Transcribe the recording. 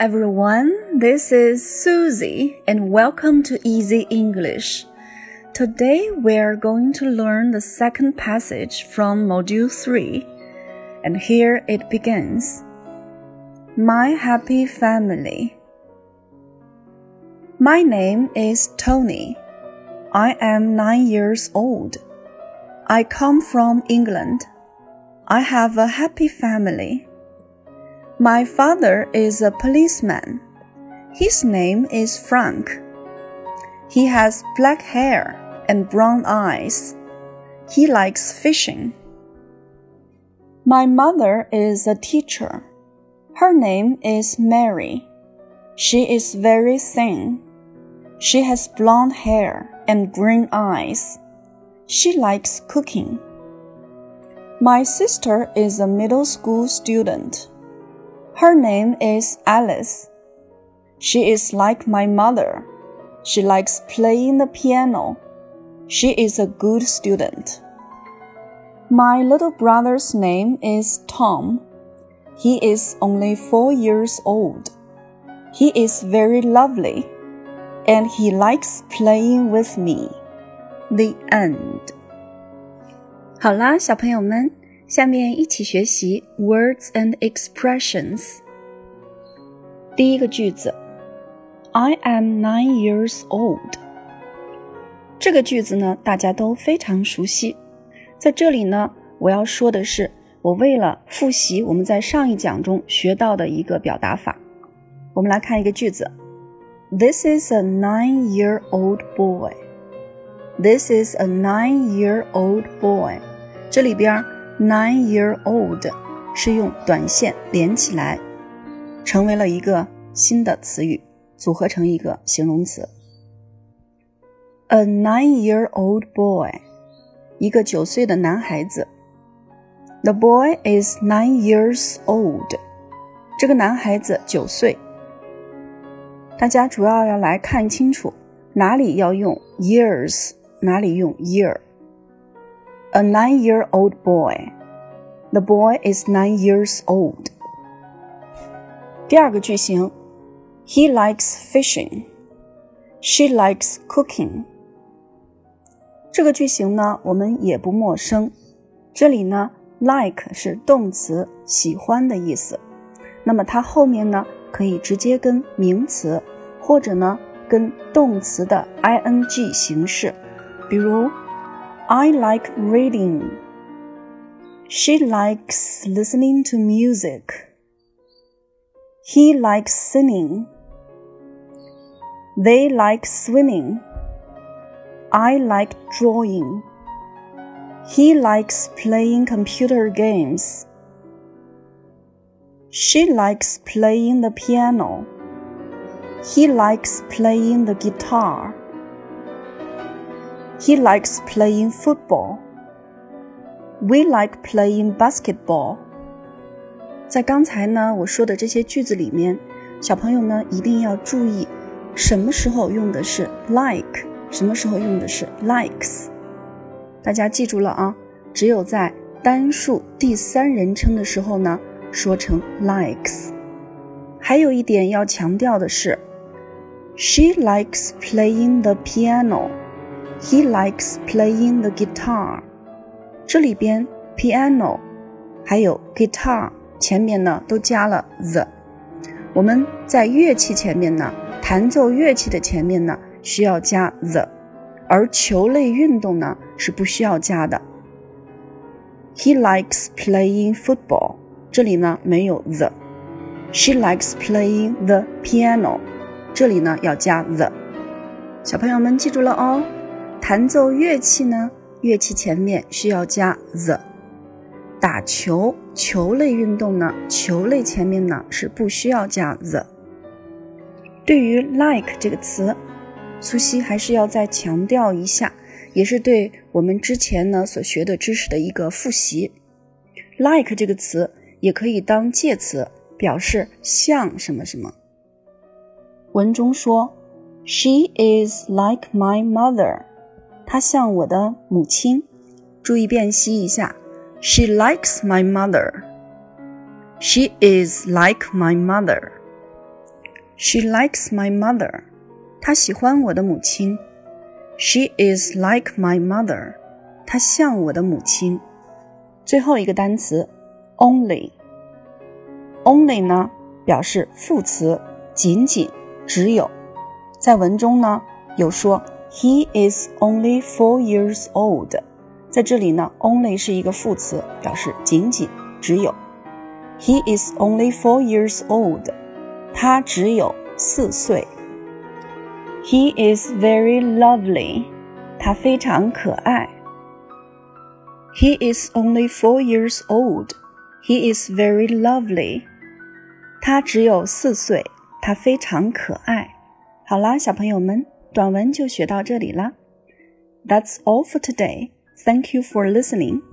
everyone. This is Susie, and welcome to Easy English. Today we are going to learn the second passage from Module 3, and here it begins My Happy Family. My name is Tony. I am nine years old. I come from England. I have a happy family. My father is a policeman. His name is Frank. He has black hair and brown eyes. He likes fishing. My mother is a teacher. Her name is Mary. She is very thin. She has blonde hair and green eyes. She likes cooking. My sister is a middle school student. Her name is Alice. She is like my mother. She likes playing the piano. She is a good student. My little brother's name is Tom. He is only four years old. He is very lovely and he likes playing with me. The end. 好啦，小朋友们。 下面一起学习 words and expressions。第一个句子，I am nine years old。这个句子呢，大家都非常熟悉。在这里呢，我要说的是，我为了复习我们在上一讲中学到的一个表达法。我们来看一个句子：This is a nine-year-old boy. This is a nine-year-old boy。这里边。Nine-year-old 是用短线连起来，成为了一个新的词语，组合成一个形容词。A nine-year-old boy，一个九岁的男孩子。The boy is nine years old，这个男孩子九岁。大家主要要来看清楚哪里要用 years，哪里用 year。A nine-year-old boy. The boy is nine years old. 第二个句型，He likes fishing. She likes cooking. 这个句型呢，我们也不陌生。这里呢，like 是动词“喜欢”的意思，那么它后面呢，可以直接跟名词，或者呢跟动词的 ing 形式，比如。I like reading. She likes listening to music. He likes singing. They like swimming. I like drawing. He likes playing computer games. She likes playing the piano. He likes playing the guitar. He likes playing football. We like playing basketball. 在刚才呢我说的这些句子里面，小朋友呢一定要注意，什么时候用的是 like，什么时候用的是 likes。大家记住了啊，只有在单数第三人称的时候呢，说成 likes。还有一点要强调的是，She likes playing the piano。He likes playing the guitar。这里边 piano 还有 guitar 前面呢都加了 the。我们在乐器前面呢，弹奏乐器的前面呢需要加 the，而球类运动呢是不需要加的。He likes playing football。这里呢没有 the。She likes playing the piano。这里呢要加 the。小朋友们记住了哦。弹奏乐器呢，乐器前面需要加 the。打球，球类运动呢，球类前面呢是不需要加 the。对于 like 这个词，苏西还是要再强调一下，也是对我们之前呢所学的知识的一个复习。like 这个词也可以当介词，表示像什么什么。文中说，She is like my mother。她像我的母亲。注意辨析一下，She likes my mother. She is like my mother. She likes my mother. 她喜欢我的母亲。She is like my mother. 她像我的母亲。最后一个单词，only。only 呢表示副词，仅仅，只有。在文中呢有说 he is only four years old。在这里呢，only 是一个副词，表示仅仅，只有。He is only four years old。他只有四岁。He is very lovely。他非常可爱。He is only four years old. He is very lovely. 他只有四岁，他非常可爱。好啦，小朋友们， 短文就学到这里啦。That's all for today. Thank you for listening.